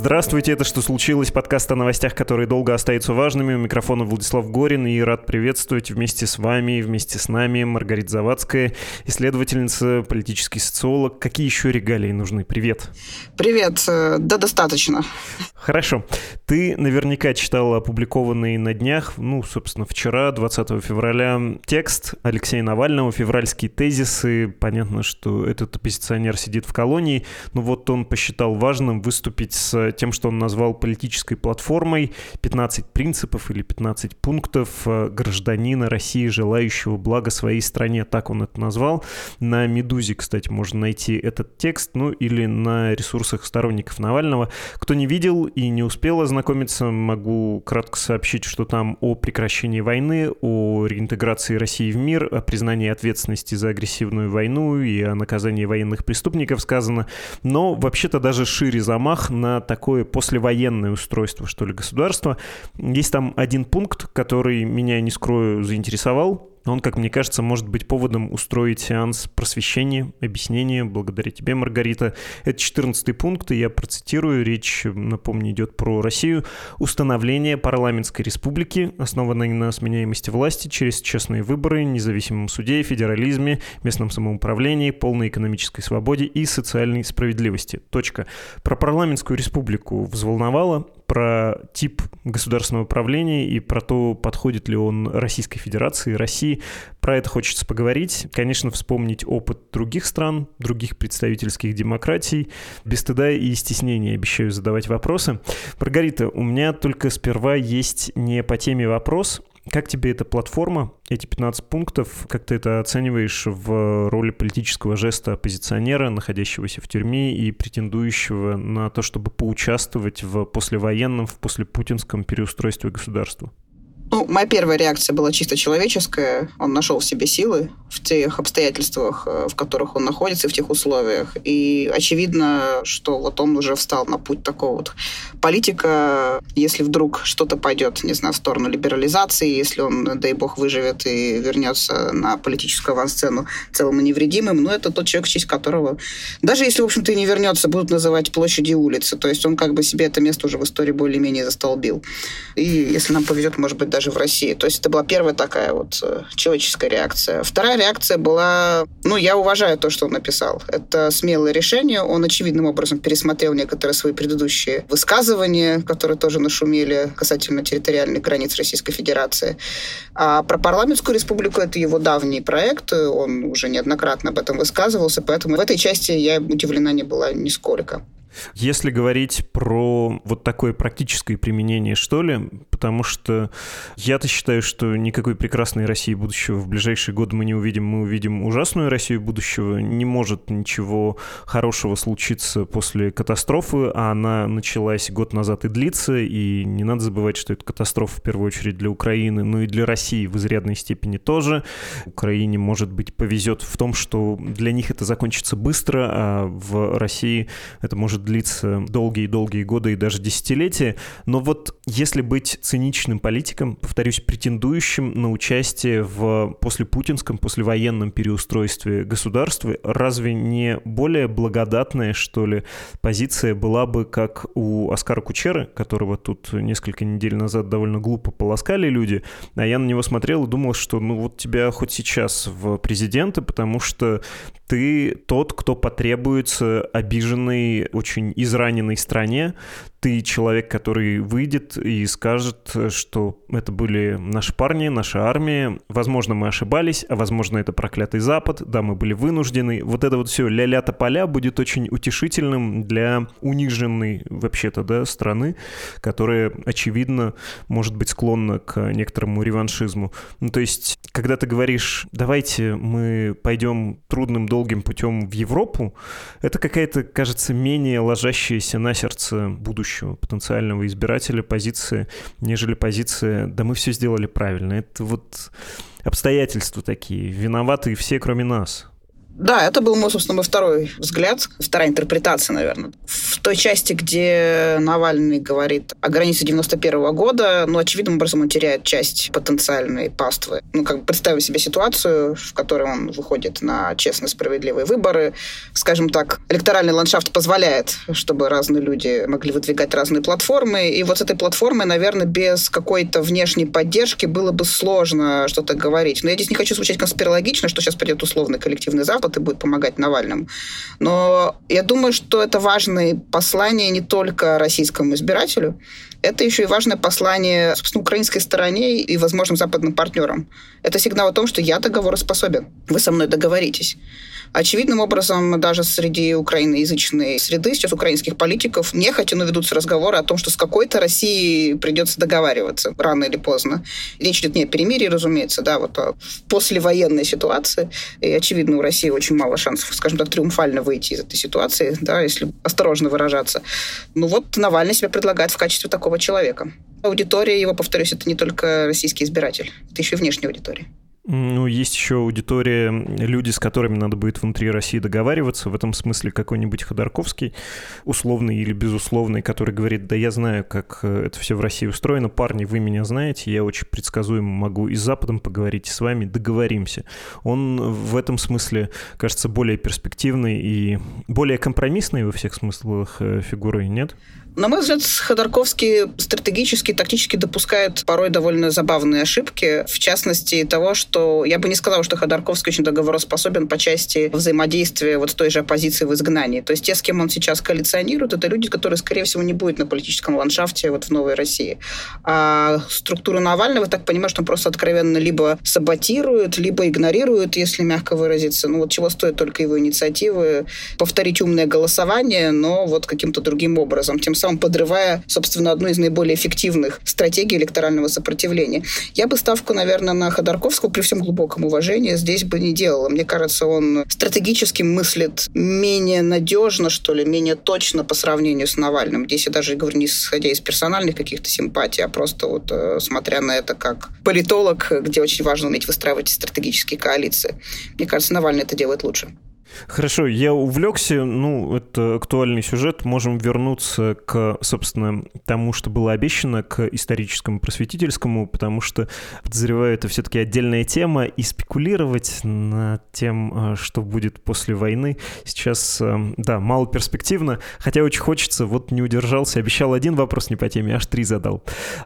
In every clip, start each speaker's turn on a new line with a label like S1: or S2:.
S1: Здравствуйте, это «Что случилось?» Подкаст о новостях, которые долго остаются важными. У микрофона Владислав Горин и рад приветствовать вместе с вами, вместе с нами Маргарита Завадская, исследовательница, политический социолог. Какие еще регалии нужны? Привет.
S2: Привет. Э, да, достаточно.
S1: Хорошо. Ты наверняка читала опубликованный на днях, ну, собственно, вчера, 20 февраля, текст Алексея Навального, февральские тезисы. Понятно, что этот оппозиционер сидит в колонии, но вот он посчитал важным выступить с тем, что он назвал политической платформой 15 принципов или 15 пунктов э, гражданина России, желающего блага своей стране. Так он это назвал. На «Медузе», кстати, можно найти этот текст, ну или на ресурсах сторонников Навального. Кто не видел и не успел ознакомиться, могу кратко сообщить, что там о прекращении войны, о реинтеграции России в мир, о признании ответственности за агрессивную войну и о наказании военных преступников сказано. Но вообще-то даже шире замах на такое послевоенное устройство, что ли, государства. Есть там один пункт, который меня, не скрою, заинтересовал. Он, как мне кажется, может быть поводом устроить сеанс просвещения, объяснения, благодаря тебе, Маргарита. Это 14 пункт, и я процитирую. Речь, напомню, идет про Россию. Установление парламентской республики, основанной на сменяемости власти через честные выборы, независимом суде, федерализме, местном самоуправлении, полной экономической свободе и социальной справедливости. Точка. Про парламентскую республику взволновало, про тип государственного управления и про то, подходит ли он Российской Федерации, России. Про это хочется поговорить. Конечно, вспомнить опыт других стран, других представительских демократий. Без стыда и стеснения обещаю задавать вопросы. Маргарита, у меня только сперва есть не по теме вопрос, как тебе эта платформа, эти 15 пунктов, как ты это оцениваешь в роли политического жеста оппозиционера, находящегося в тюрьме и претендующего на то, чтобы поучаствовать в послевоенном, в послепутинском переустройстве государства?
S2: Ну, моя первая реакция была чисто человеческая. Он нашел в себе силы в тех обстоятельствах, э, в которых он находится, в тех условиях. И очевидно, что вот он уже встал на путь такого вот политика. Если вдруг что-то пойдет, не знаю, в сторону либерализации, если он, дай бог, выживет и вернется на политическую авансцену целым и невредимым, ну, это тот человек, в честь которого, даже если, в общем-то, и не вернется, будут называть площади улицы. То есть он как бы себе это место уже в истории более-менее застолбил. И если нам повезет, может быть, даже даже в России. То есть это была первая такая вот э, человеческая реакция. Вторая реакция была, ну, я уважаю то, что он написал. Это смелое решение. Он очевидным образом пересмотрел некоторые свои предыдущие высказывания, которые тоже нашумели касательно территориальных границ Российской Федерации. А про парламентскую республику это его давний проект. Он уже неоднократно об этом высказывался, поэтому в этой части я удивлена не была нисколько.
S1: Если говорить про вот такое практическое применение, что ли, потому что я-то считаю, что никакой прекрасной России будущего в ближайшие годы мы не увидим. Мы увидим ужасную Россию будущего. Не может ничего хорошего случиться после катастрофы, а она началась год назад и длится, и не надо забывать, что это катастрофа в первую очередь для Украины, но и для России в изрядной степени тоже. Украине, может быть, повезет в том, что для них это закончится быстро, а в России это может длиться долгие-долгие годы и даже десятилетия. Но вот если быть циничным политиком, повторюсь, претендующим на участие в послепутинском, послевоенном переустройстве государства, разве не более благодатная, что ли, позиция была бы, как у Оскара Кучеры, которого тут несколько недель назад довольно глупо полоскали люди, а я на него смотрел и думал, что ну вот тебя хоть сейчас в президенты, потому что ты тот, кто потребуется обиженной, очень израненной стране, ты человек, который выйдет и скажет, что это были наши парни, наша армия. Возможно, мы ошибались, а возможно, это проклятый Запад. Да, мы были вынуждены. Вот это вот все ля-ля тополя будет очень утешительным для униженной вообще-то, да, страны, которая, очевидно, может быть склонна к некоторому реваншизму. Ну, то есть, когда ты говоришь, давайте мы пойдем трудным, долгим путем в Европу, это какая-то, кажется, менее ложащаяся на сердце будущее будущего потенциального избирателя позиции, нежели позиция «да мы все сделали правильно». Это вот обстоятельства такие, виноваты все, кроме нас.
S2: Да, это был мой, собственно, мой второй взгляд, вторая интерпретация, наверное. В той части, где Навальный говорит о границе 91 -го года, ну, очевидным образом он теряет часть потенциальной паствы. Ну, как бы представим себе ситуацию, в которой он выходит на честно справедливые выборы. Скажем так, электоральный ландшафт позволяет, чтобы разные люди могли выдвигать разные платформы. И вот с этой платформой, наверное, без какой-то внешней поддержки было бы сложно что-то говорить. Но я здесь не хочу звучать конспирологично, что сейчас придет условный коллективный Запад и будет помогать Навальному. Но я думаю, что это важное послание не только российскому избирателю, это еще и важное послание, собственно, украинской стороне и возможным западным партнерам. Это сигнал о том, что я договороспособен. Вы со мной договоритесь. Очевидным образом, даже среди украиноязычной среды сейчас украинских политиков нехотя, но ведутся разговоры о том, что с какой-то Россией придется договариваться рано или поздно. Речь идет не о перемирии, разумеется, да, вот о послевоенной ситуации. И, очевидно, у России очень мало шансов, скажем так, триумфально выйти из этой ситуации, да, если осторожно выражаться. Ну вот Навальный себя предлагает в качестве такого человека. Аудитория его, повторюсь, это не только российский избиратель, это еще и внешняя аудитория.
S1: Ну, есть еще аудитория, люди, с которыми надо будет внутри России договариваться. В этом смысле какой-нибудь Ходорковский, условный или безусловный, который говорит, да я знаю, как э, это все в России устроено, парни, вы меня знаете, я очень предсказуемо могу и с Западом поговорить, и с вами договоримся. Он в этом смысле, кажется, более перспективный и более компромиссный во всех смыслах э, фигурой, нет?
S2: На мой взгляд, Ходорковский стратегически, тактически допускает порой довольно забавные ошибки. В частности, того, что я бы не сказала, что Ходорковский очень договороспособен по части взаимодействия вот с той же оппозицией в изгнании. То есть те, с кем он сейчас коалиционирует, это люди, которые, скорее всего, не будут на политическом ландшафте вот в Новой России. А структуру Навального, так понимаю, что он просто откровенно либо саботирует, либо игнорирует, если мягко выразиться. Ну вот чего стоят только его инициативы повторить умное голосование, но вот каким-то другим образом. Тем самым подрывая, собственно, одну из наиболее эффективных стратегий электорального сопротивления. Я бы ставку, наверное, на Ходорковского при всем глубоком уважении здесь бы не делала. Мне кажется, он стратегически мыслит менее надежно, что ли, менее точно по сравнению с Навальным. Здесь я даже говорю не исходя из персональных каких-то симпатий, а просто вот э, смотря на это как политолог, где очень важно уметь выстраивать стратегические коалиции. Мне кажется, Навальный это делает лучше.
S1: Хорошо, я увлекся, ну, это актуальный сюжет, можем вернуться к, собственно, тому, что было обещано, к историческому просветительскому, потому что, подозреваю, это все-таки отдельная тема, и спекулировать над тем, э, что будет после войны, сейчас, э, да, мало перспективно, хотя очень хочется, вот не удержался, обещал один вопрос не по теме, аж три задал.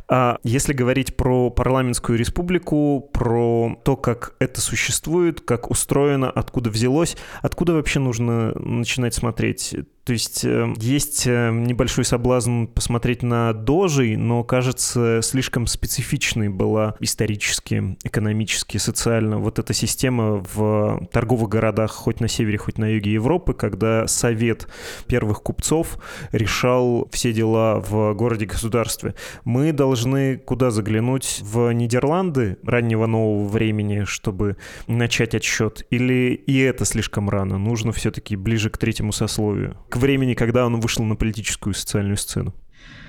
S1: А если говорить про парламентскую республику, про то, как это существует, как устроено, откуда взялось, от откуда вообще нужно начинать смотреть? То есть э, есть э, небольшой соблазн посмотреть на дожи, но, кажется, слишком специфичной была исторически, экономически, социально вот эта система в торговых городах хоть на севере, хоть на юге Европы, когда совет первых купцов решал все дела в городе-государстве. Мы должны куда заглянуть? В Нидерланды раннего нового времени, чтобы начать отсчет? Или и это слишком рано? Нужно все-таки ближе к третьему сословию? К времени, когда он вышел на политическую и социальную сцену?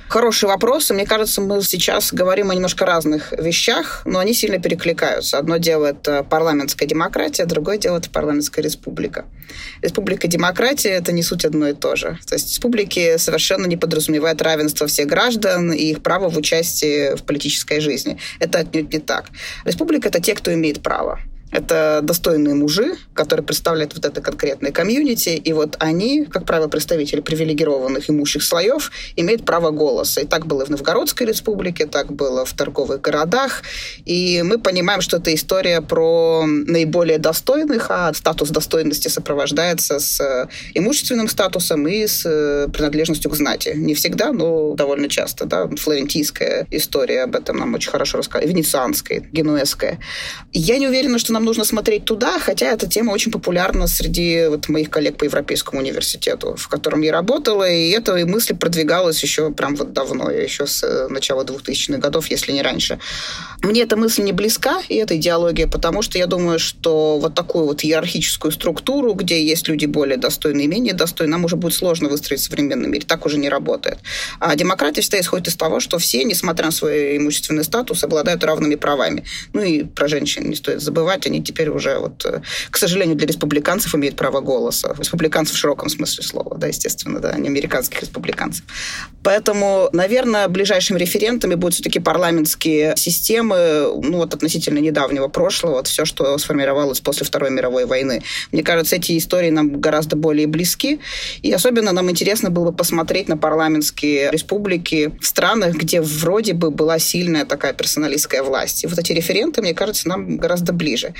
S2: Хороший вопрос. Мне кажется, мы сейчас говорим о немножко разных вещах, но они сильно перекликаются. Одно дело – это парламентская демократия, другое дело – это парламентская республика. Республика демократия – это не суть одно и то же. То есть республики совершенно не подразумевают равенство всех граждан и их право в участии в политической жизни. Это отнюдь не так. Республика – это те, кто имеет право. Это достойные мужи, которые представляют вот это конкретное комьюнити, и вот они, как правило, представители привилегированных имущих слоев, имеют право голоса. И так было в Новгородской республике, так было в торговых городах. И мы понимаем, что это история про наиболее достойных, а статус достойности сопровождается с э, имущественным статусом и с э, принадлежностью к знати. Не всегда, но довольно часто. Да? Флорентийская история об этом нам очень хорошо рассказывает, венецианская, генуэзская. Я не уверена, что нам нужно смотреть туда, хотя эта тема очень популярна среди вот моих коллег по Европейскому университету, в котором я работала, и эта мысль продвигалась еще прям вот давно, еще с э, начала 2000-х годов, если не раньше. Мне эта мысль не близка, и эта идеология, потому что я думаю, что вот такую вот иерархическую структуру, где есть люди более достойные и менее достойные, нам уже будет сложно выстроить в современном мире. Так уже не работает. А демократия всегда исходит из того, что все, несмотря на свой имущественный статус, обладают равными правами. Ну и про женщин не стоит забывать быть, они теперь уже, вот, э, к сожалению, для республиканцев имеют право голоса. Республиканцев в широком смысле слова, да, естественно, да, не американских республиканцев. Поэтому, наверное, ближайшими референтами будут все-таки парламентские системы, ну, вот относительно недавнего прошлого, вот все, что сформировалось после Второй мировой войны. Мне кажется, эти истории нам гораздо более близки, и особенно нам интересно было бы посмотреть на парламентские республики в странах, где вроде бы была сильная такая персоналистская власть. И вот эти референты, мне кажется, нам гораздо ближе.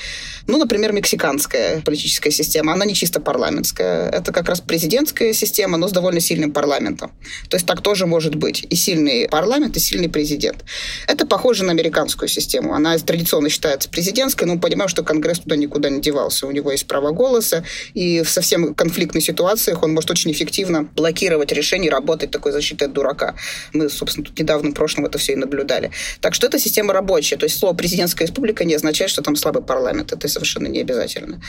S2: Ну, например, мексиканская политическая система, она не чисто парламентская. Это как раз президентская система, но с довольно сильным парламентом. То есть так тоже может быть. И сильный парламент, и сильный президент. Это похоже на американскую систему. Она традиционно считается президентской, но мы понимаем, что Конгресс туда никуда не девался. У него есть право голоса, и в совсем конфликтных ситуациях он может очень эффективно блокировать решения работать такой защитой от дурака. Мы, собственно, тут недавно в прошлом это все и наблюдали. Так что эта система рабочая. То есть слово «президентская республика» не означает, что там слабый парламент. Это совершенно не обязательно.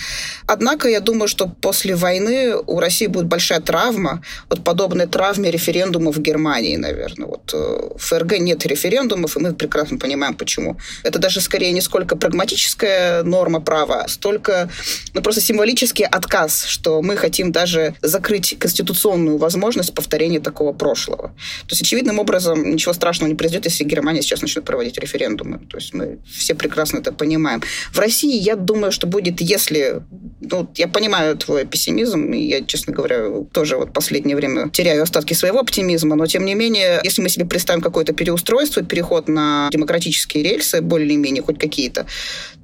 S2: Однако я думаю, что после войны у России будет большая травма, вот подобная травме референдумов в Германии, наверное. Вот э, в ФРГ нет референдумов, и мы прекрасно понимаем, почему. Это даже скорее не сколько прагматическая норма права, столько ну, просто символический отказ, что мы хотим даже закрыть конституционную возможность повторения такого прошлого. То есть, очевидным образом, ничего страшного не произойдет, если Германия сейчас начнет проводить референдумы. То есть мы все прекрасно это понимаем. В России, я думаю, что будет, если... Ну, я понимаю твой пессимизм, и я, честно говоря, тоже вот последнее время теряю остатки своего оптимизма, но, тем не менее, если мы себе представим какое-то переустройство, переход на демократические рельсы, более-менее хоть какие-то,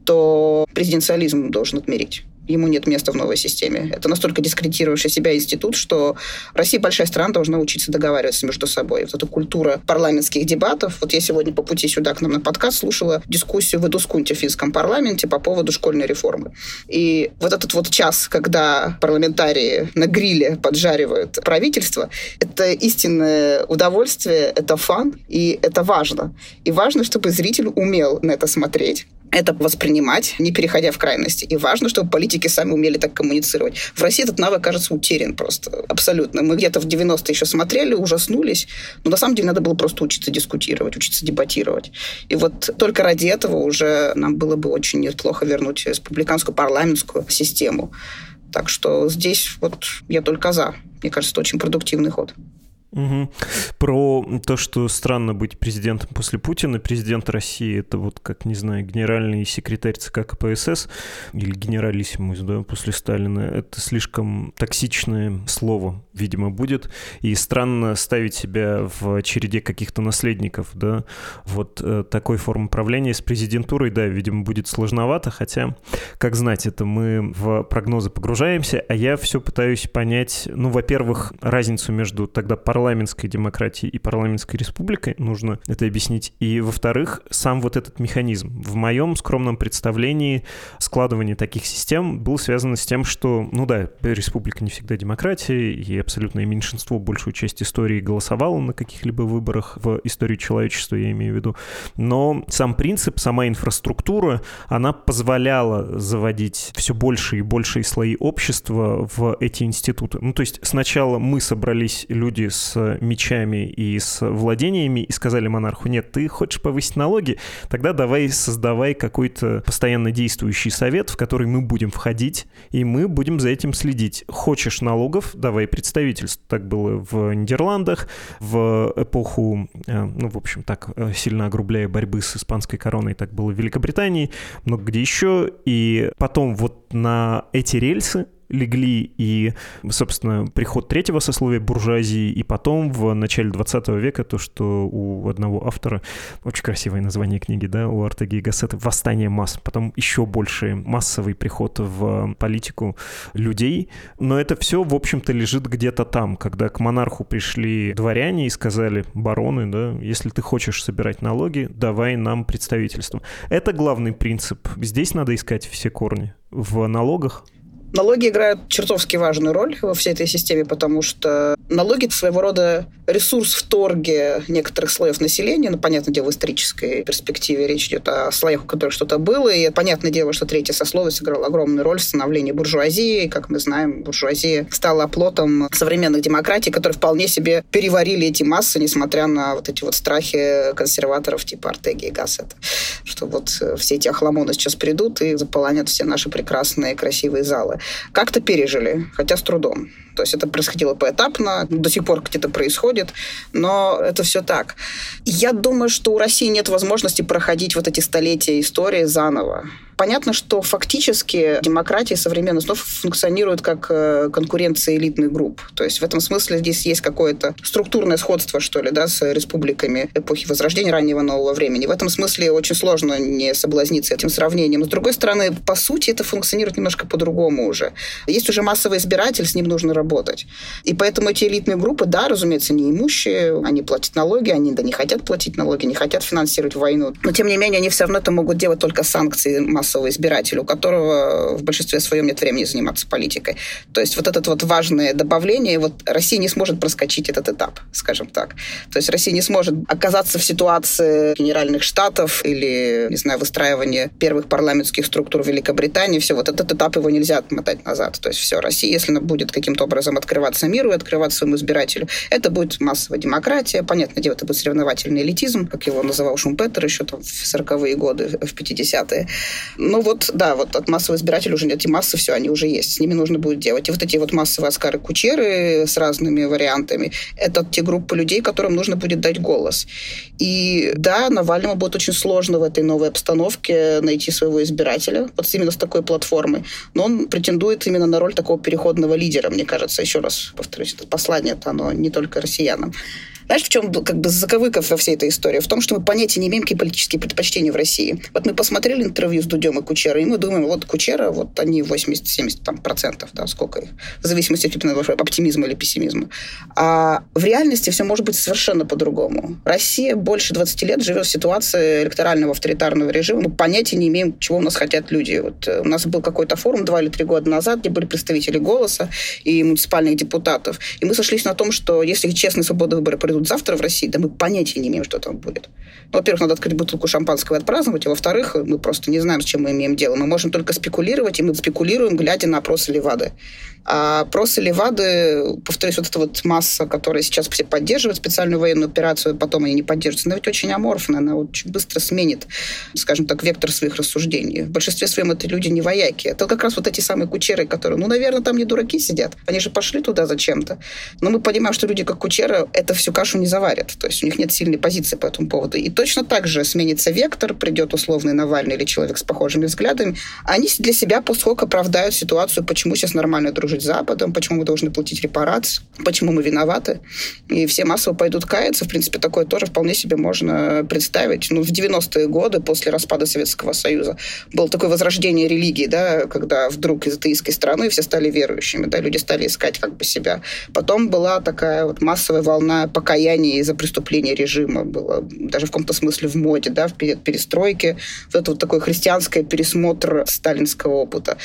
S2: то президенциализм должен отмерить ему нет места в новой системе. Это настолько дискредитировавший себя институт, что Россия большая страна должна учиться договариваться между собой. Вот эта культура парламентских дебатов. Вот я сегодня по пути сюда к нам на подкаст слушала дискуссию в Эдускунте в финском парламенте по поводу школьной реформы. И вот этот вот час, когда парламентарии на гриле поджаривают правительство, это истинное удовольствие, это фан, и это важно. И важно, чтобы зритель умел на это смотреть, это воспринимать, не переходя в крайности. И важно, чтобы политики сами умели так коммуницировать. В России этот навык, кажется, утерян просто. Абсолютно. Мы где-то в 90-е еще смотрели, ужаснулись. Но на самом деле надо было просто учиться дискутировать, учиться дебатировать. И вот только ради этого уже нам было бы очень неплохо вернуть республиканскую парламентскую систему. Так что здесь вот я только за. Мне кажется, это очень продуктивный ход.
S1: Угу. Про то, что странно быть президентом после Путина. Президент России — это вот, как, не знаю, генеральный секретарь ЦК КПСС или генералиссимус, да, после Сталина. Это слишком токсичное слово, видимо, будет. И странно ставить себя в череде каких-то наследников, да. Вот э, такой формы правления с президентурой, да, видимо, будет сложновато, хотя, как знать, это мы в прогнозы погружаемся, а я все пытаюсь понять, ну, во-первых, разницу между тогда парламентской демократии и парламентской республикой, нужно это объяснить. И, во-вторых, сам вот этот механизм. В моем скромном представлении складывание таких систем было связано с тем, что, ну да, республика не всегда демократия, и абсолютное меньшинство большую часть истории голосовало на каких-либо выборах в истории человечества, я имею в виду. Но сам принцип, сама инфраструктура, она позволяла заводить все больше и большие слои общества в эти институты. Ну, то есть сначала мы собрались люди с мечами и с владениями и сказали монарху, нет, ты хочешь повысить налоги, тогда давай создавай какой-то постоянно действующий совет, в который мы будем входить, и мы будем за этим следить. Хочешь налогов, давай представительство. Так было в Нидерландах, в эпоху, э, ну, в общем, так э, сильно огрубляя борьбы с испанской короной, так было в Великобритании, много где еще. И потом вот на эти рельсы легли и, собственно, приход третьего сословия буржуазии, и потом в начале 20 века то, что у одного автора, очень красивое название книги, да, у Артеги Гассета, «Восстание масс», потом еще больше массовый приход в политику людей, но это все, в общем-то, лежит где-то там, когда к монарху пришли дворяне и сказали, бароны, да, если ты хочешь собирать налоги, давай нам представительство. Это главный принцип. Здесь надо искать все корни. В налогах
S2: Налоги играют чертовски важную роль во всей этой системе, потому что налоги своего рода ресурс в торге некоторых слоев населения, ну, понятное дело, в исторической перспективе речь идет о слоях, у которых что-то было, и понятное дело, что третье сословие сыграло огромную роль в становлении буржуазии, как мы знаем, буржуазия стала оплотом современных демократий, которые вполне себе переварили эти массы, несмотря на вот эти вот страхи консерваторов типа Артеги и Гассета, что вот все эти охламоны сейчас придут и заполонят все наши прекрасные красивые залы. Как-то пережили, хотя с трудом. То есть это происходило поэтапно, до сих пор где-то происходит, но это все так. Я думаю, что у России нет возможности проходить вот эти столетия истории заново. Понятно, что фактически демократия современная снова функционирует как э, конкуренция элитных групп. То есть в этом смысле здесь есть какое-то структурное сходство, что ли, да, с республиками эпохи Возрождения раннего нового времени. В этом смысле очень сложно не соблазниться этим сравнением. Но, с другой стороны, по сути, это функционирует немножко по-другому уже. Есть уже массовый избиратель, с ним нужно работать. И поэтому эти элитные группы, да, разумеется, не имущие, они платят налоги, они да не хотят платить налоги, не хотят финансировать войну. Но, тем не менее, они все равно это могут делать только санкции массового избирателя, у которого в большинстве своем нет времени заниматься политикой. То есть вот это вот важное добавление, вот Россия не сможет проскочить этот этап, скажем так. То есть Россия не сможет оказаться в ситуации генеральных штатов или, не знаю, выстраивания первых парламентских структур Великобритании. Все, вот этот этап его нельзя отмотать назад. То есть все, Россия, если она будет каким-то открываться миру и открываться своему избирателю, это будет массовая демократия. Понятное дело, это будет соревновательный элитизм, как его называл Шумпетер еще там в 40-е годы, в 50-е. Ну вот, да, вот от массового избирателя уже. Эти массы, все, они уже есть. С ними нужно будет делать. И вот эти вот массовые Оскары Кучеры с разными вариантами, это те группы людей, которым нужно будет дать голос. И да, Навальному будет очень сложно в этой новой обстановке найти своего избирателя, вот именно с такой платформой. Но он претендует именно на роль такого переходного лидера, мне кажется. Еще раз повторюсь, это послание, это оно не только россиянам. Знаешь, в чем как бы заковыка во всей этой истории? В том, что мы понятия не имеем, какие политические предпочтения в России. Вот мы посмотрели интервью с Дудем и Кучерой, и мы думаем, вот Кучера, вот они 80-70 там, процентов, да, сколько их, в зависимости от оптимизма или пессимизма. А в реальности все может быть совершенно по-другому. Россия больше 20 лет живет в ситуации электорального авторитарного режима. Мы понятия не имеем, чего у нас хотят люди. Вот э, у нас был какой-то форум два или три года назад, где были представители «Голоса» и муниципальных депутатов. И мы сошлись на том, что если честные свободные выборы пройдут будут завтра в России, да мы понятия не имеем, что там будет. Ну, во-первых, надо открыть бутылку шампанского и отпраздновать, а во-вторых, мы просто не знаем, с чем мы имеем дело. Мы можем только спекулировать, и мы спекулируем, глядя на опросы Левады. А опросы Левады, повторюсь, вот эта вот масса, которая сейчас все поддерживает специальную военную операцию, потом они не поддерживаются, она ведь очень аморфная, она очень быстро сменит, скажем так, вектор своих рассуждений. В большинстве своем это люди не вояки. Это как раз вот эти самые кучеры, которые, ну, наверное, там не дураки сидят. Они же пошли туда зачем-то. Но мы понимаем, что люди, как кучера, это всю кашу не заварят. То есть у них нет сильной позиции по этому поводу. И точно так же сменится вектор, придет условный Навальный или человек с похожими взглядами. Они для себя поскольку оправдают ситуацию, почему сейчас нормально дружить дружить с Западом, почему мы должны платить репарации, почему мы виноваты. И все массово пойдут каяться. В принципе, такое тоже вполне себе можно представить. Ну, в 90-е годы, после распада Советского Союза, было такое возрождение религии, да, когда вдруг из атеистской страны все стали верующими, да, люди стали искать как бы себя. Потом была такая вот массовая волна покаяния из-за преступления режима. Было даже в каком-то смысле в моде, да, в перед перестройке. Вот это вот такой христианский пересмотр сталинского опыта.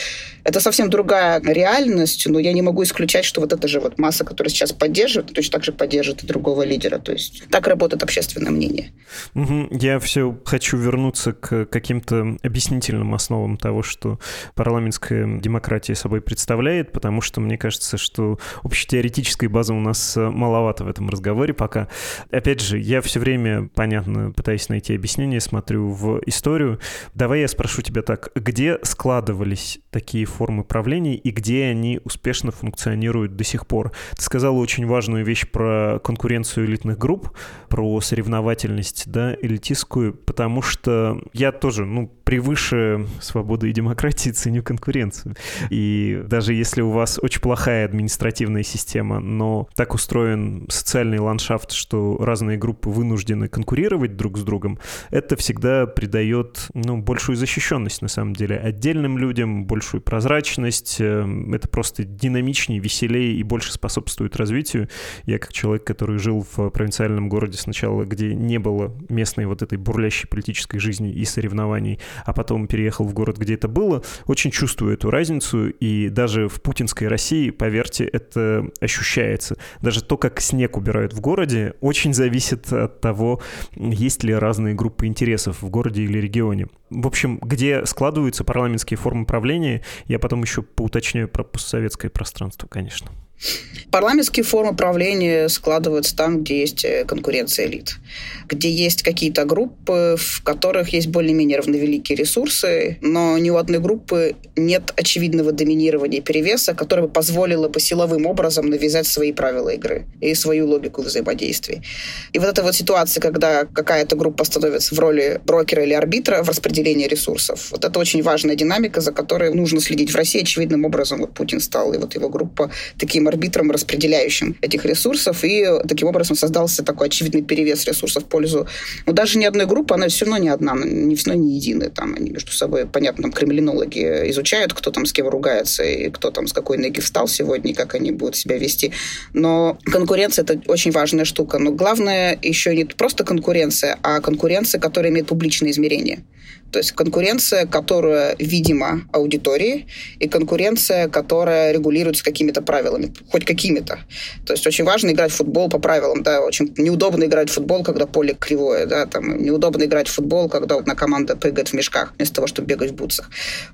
S2: Это совсем другая реальность, есть, ну, я не могу исключать, что вот эта же вот масса, которая сейчас поддерживает, точно так же поддержит и другого лидера. То есть так работает общественное мнение.
S1: Угу. Я все хочу вернуться к каким-то объяснительным основам того, что парламентская демократия собой представляет, потому что мне кажется, что общетеоретической базы у нас маловато в этом разговоре пока. Опять же, я все время, понятно, пытаюсь найти объяснение, смотрю в историю. Давай я спрошу тебя так, где складывались такие формы правления и где они успешно функционируют до сих пор. Ты сказала очень важную вещь про конкуренцию элитных групп, про соревновательность, да, элитистскую, потому что я тоже, ну, превыше свободы и демократии ценю конкуренцию. И даже если у вас очень плохая административная система, но так устроен социальный ландшафт, что разные группы вынуждены конкурировать друг с другом, это всегда придает ну, большую защищенность, на самом деле, отдельным людям, большую прозрачность. Эм, это просто динамичнее, веселее и больше способствует развитию. Я как человек, который жил в провинциальном городе сначала, где не было местной вот этой бурлящей политической жизни и соревнований, а потом переехал в город, где это было, очень чувствую эту разницу, и даже в путинской России, поверьте, это ощущается. Даже то, как снег убирают в городе, очень зависит от того, есть ли разные группы интересов в городе или регионе. В общем, где складываются парламентские формы правления, я потом еще поуточняю про постсоветское пространство, конечно.
S2: Парламентские формы правления складываются там, где есть э, конкуренция элит, где есть какие-то группы, в которых есть более-менее равновеликие ресурсы, но ни у одной группы нет очевидного доминирования и перевеса, которое бы позволило бы силовым образом навязать свои правила игры и свою логику взаимодействия. И вот эта вот ситуация, когда какая-то группа становится в роли брокера или арбитра в распределении ресурсов, вот это очень важная динамика, за которой нужно следить в России очевидным образом. Вот Путин стал, и вот его группа таким арбитром, распределяющим этих ресурсов, и таким образом создался такой очевидный перевес ресурсов в пользу... Ну, даже ни одной группы, она все равно не одна, не все равно не единая. Там они между собой, понятно, там криминологи изучают, кто там с кем ругается, и кто там с какой ноги встал сегодня, и как они будут себя вести. Но конкуренция – это очень важная штука. Но главное еще не просто конкуренция, а конкуренция, которая имеет публичное измерение. То есть конкуренция, которая видима аудитории, и конкуренция, которая регулируется какими-то правилами, хоть какими-то. То есть очень важно играть в футбол по правилам. Да, очень неудобно играть в футбол, когда поле кривое. Да, там, неудобно играть в футбол, когда одна команда прыгает в мешках, вместо того, чтобы бегать в бутсах.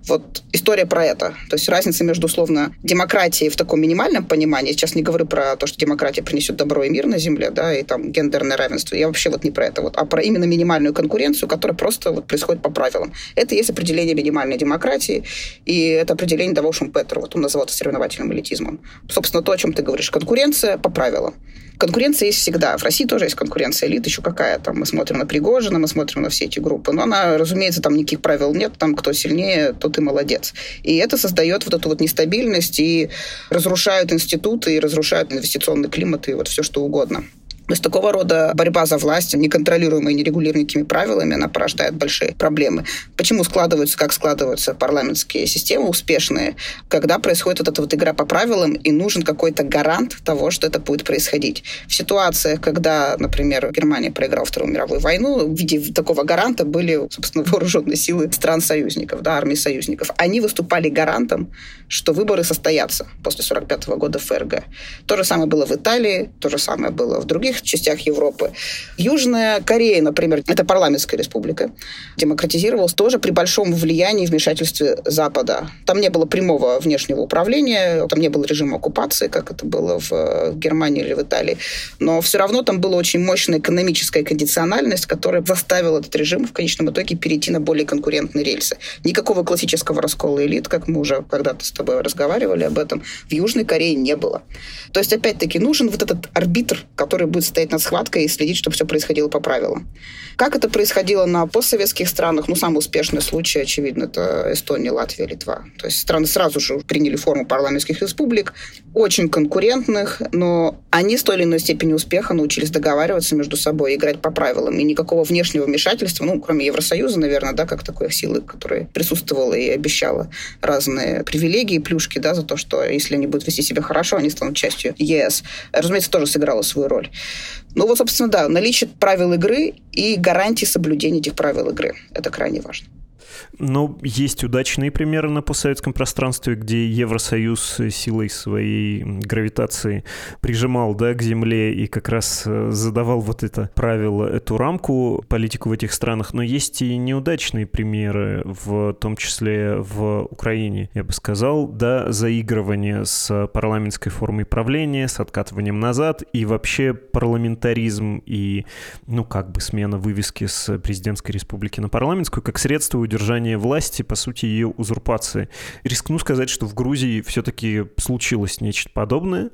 S2: Вот история про это. То есть разница между, условно, демократией в таком минимальном понимании, сейчас не говорю про то, что демократия принесет добро и мир на земле, да, и там гендерное равенство. Я вообще вот не про это, вот, а про именно минимальную конкуренцию, которая просто вот происходит по правилам правилам. Это есть определение минимальной демократии, и это определение того Шумпетера. Вот он называл это соревновательным элитизмом. Собственно, то, о чем ты говоришь. Конкуренция по правилам. Конкуренция есть всегда. В России тоже есть конкуренция элит, еще какая там. Мы смотрим на Пригожина, мы смотрим на все эти группы. Но она, разумеется, там никаких правил нет. Там кто сильнее, тот и молодец. И это создает вот эту вот нестабильность и разрушают институты, и разрушают инвестиционный климат, и вот все что угодно. То есть такого рода борьба за власть, неконтролируемая, нерегулируемыми правилами, она порождает большие проблемы. Почему складываются, как складываются парламентские системы успешные, когда происходит вот эта вот игра по правилам, и нужен какой-то гарант того, что это будет происходить. В ситуациях, когда, например, Германия проиграла Вторую мировую войну, в виде такого гаранта были, собственно, вооруженные силы стран-союзников, да, армии союзников. Они выступали гарантом, что выборы состоятся после 45 года ФРГ. То же самое было в Италии, то же самое было в других частях Европы. Южная Корея, например, это парламентская республика, демократизировалась тоже при большом влиянии и вмешательстве Запада. Там не было прямого внешнего управления, там не было режима оккупации, как это было в Германии или в Италии. Но все равно там была очень мощная экономическая кондициональность, которая заставила этот режим в конечном итоге перейти на более конкурентные рельсы. Никакого классического раскола элит, как мы уже когда-то с тобой разговаривали об этом, в Южной Корее не было. То есть, опять-таки, нужен вот этот арбитр, который будет стоять над схваткой и следить, чтобы все происходило по правилам. Как это происходило на постсоветских странах? Ну, самый успешный случай, очевидно, это Эстония, Латвия, Литва. То есть страны сразу же приняли форму парламентских республик, очень конкурентных, но они с той или иной степени успеха научились договариваться между собой, играть по правилам. И никакого внешнего вмешательства, ну, кроме Евросоюза, наверное, да, как такой силы, которая присутствовала и обещала разные привилегии, плюшки, да, за то, что если они будут вести себя хорошо, они станут частью ЕС. Разумеется, тоже сыграла свою роль. Ну вот, собственно, да, наличие правил игры и гарантии соблюдения этих правил игры. Это крайне важно.
S1: Но есть удачные примеры на постсоветском пространстве, где Евросоюз силой своей гравитации прижимал да, к земле и как раз э, задавал вот это правило, эту рамку, политику в этих странах. Но есть и неудачные примеры, в том числе в Украине, я бы сказал, да, заигрывание с парламентской формой правления, с откатыванием назад и вообще парламентаризм и, ну, как бы смена вывески с президентской республики на парламентскую как средство удержания власти, по сути, ее узурпации. Рискну сказать, что в Грузии все-таки случилось нечто подобное.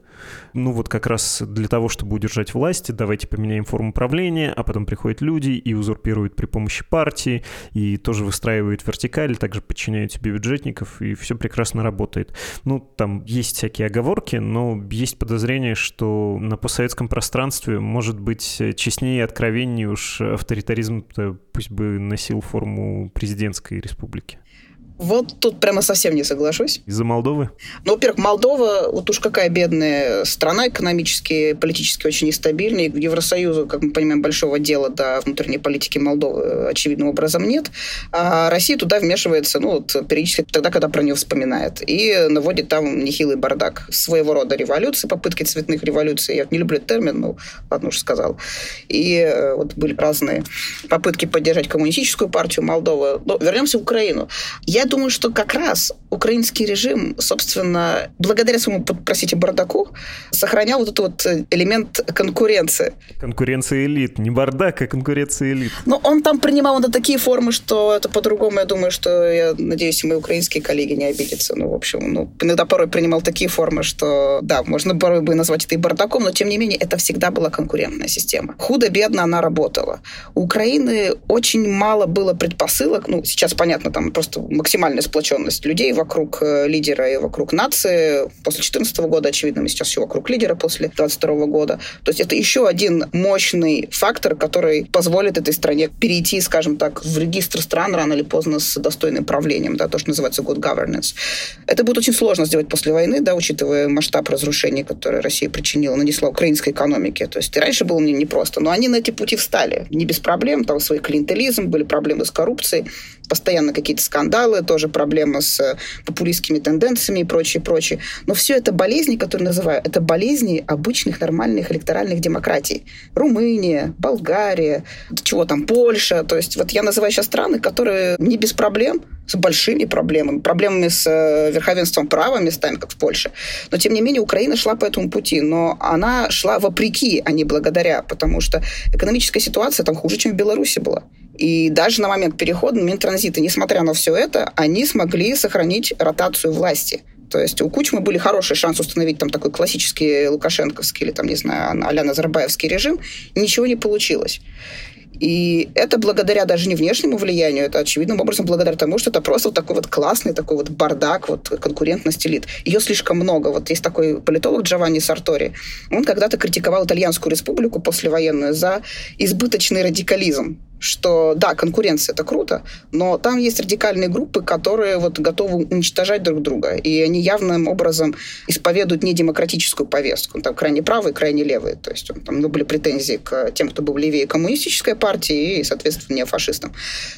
S1: Ну вот как раз для того, чтобы удержать власть, давайте поменяем форму управления, а потом приходят люди и узурпируют при помощи партии, и тоже выстраивают вертикаль, также подчиняют себе бюджетников, и все прекрасно работает. Ну, там есть всякие оговорки, но есть подозрение, что на постсоветском пространстве может быть честнее и откровеннее уж авторитаризм пусть бы носил форму президентской республики.
S2: Вот тут прямо совсем не соглашусь.
S1: Из-за Молдовы?
S2: Ну, во-первых, Молдова, вот уж какая бедная страна, экономически, политически очень нестабильная. Евросоюзу, как мы понимаем, большого дела до внутренней политики Молдовы очевидным образом нет. А Россия туда вмешивается, ну, вот, периодически тогда, когда про нее вспоминает. И наводит там нехилый бардак. Своего рода революции, попытки цветных революций. Я не люблю термин, но ладно уж сказал. И э, вот были разные попытки поддержать коммунистическую партию Молдовы. Но вернемся в Украину. Я думаю, что как раз украинский режим, собственно, благодаря своему, простите, бардаку, сохранял вот этот вот элемент конкуренции.
S1: Конкуренция элит. Не бардак, а конкуренция элит.
S2: Но он там принимал на такие формы, что это по-другому, я думаю, что, я надеюсь, мои украинские коллеги не обидятся. Ну, в общем, ну, иногда порой принимал такие формы, что, да, можно порой бы назвать это и бардаком, но, тем не менее, это всегда была конкурентная система. Худо-бедно она работала. У Украины очень мало было предпосылок, ну, сейчас, понятно, там просто максимально максимальная сплоченность людей вокруг э, лидера и вокруг нации. После 2014 года, очевидно, мы сейчас еще вокруг лидера после 2022 года. То есть это еще один мощный фактор, который позволит этой стране перейти, скажем так, в регистр стран рано или поздно с достойным правлением, да, то, что называется good governance. Это будет очень сложно сделать после войны, да, учитывая масштаб разрушений, которые Россия причинила, нанесла украинской экономике. То есть и раньше было мне непросто, но они на эти пути встали. Не без проблем, там свой клиентелизм, были проблемы с коррупцией, постоянно какие-то скандалы, тоже проблема с э, популистскими тенденциями и прочее, прочее. Но все это болезни, которые называю, это болезни обычных нормальных электоральных демократий. Румыния, Болгария, чего там, Польша. То есть вот я называю сейчас страны, которые не без проблем с большими проблемами, проблемами с э, верховенством права местами, как в Польше. Но, тем не менее, Украина шла по этому пути, но она шла вопреки, а не благодаря, потому что экономическая ситуация там хуже, чем в Беларуси была. И даже на момент перехода, на момент транзита, несмотря на все это, они смогли сохранить ротацию власти. То есть у Кучмы были хорошие шансы установить там такой классический лукашенковский или там, не знаю, а-ля Назарбаевский режим. Ничего не получилось. И это благодаря даже не внешнему влиянию, это очевидным образом благодаря тому, что это просто вот такой вот классный такой вот бардак, вот конкурентность элит. Ее слишком много. Вот есть такой политолог Джованни Сартори. Он когда-то критиковал Итальянскую республику послевоенную за избыточный радикализм что да, конкуренция это круто, но там есть радикальные группы, которые вот готовы уничтожать друг друга, и они явным образом исповедуют не демократическую повестку, там крайне правые, крайне левые, то есть там ну, были претензии к тем, кто был левее коммунистической партии и, соответственно, не фашистам.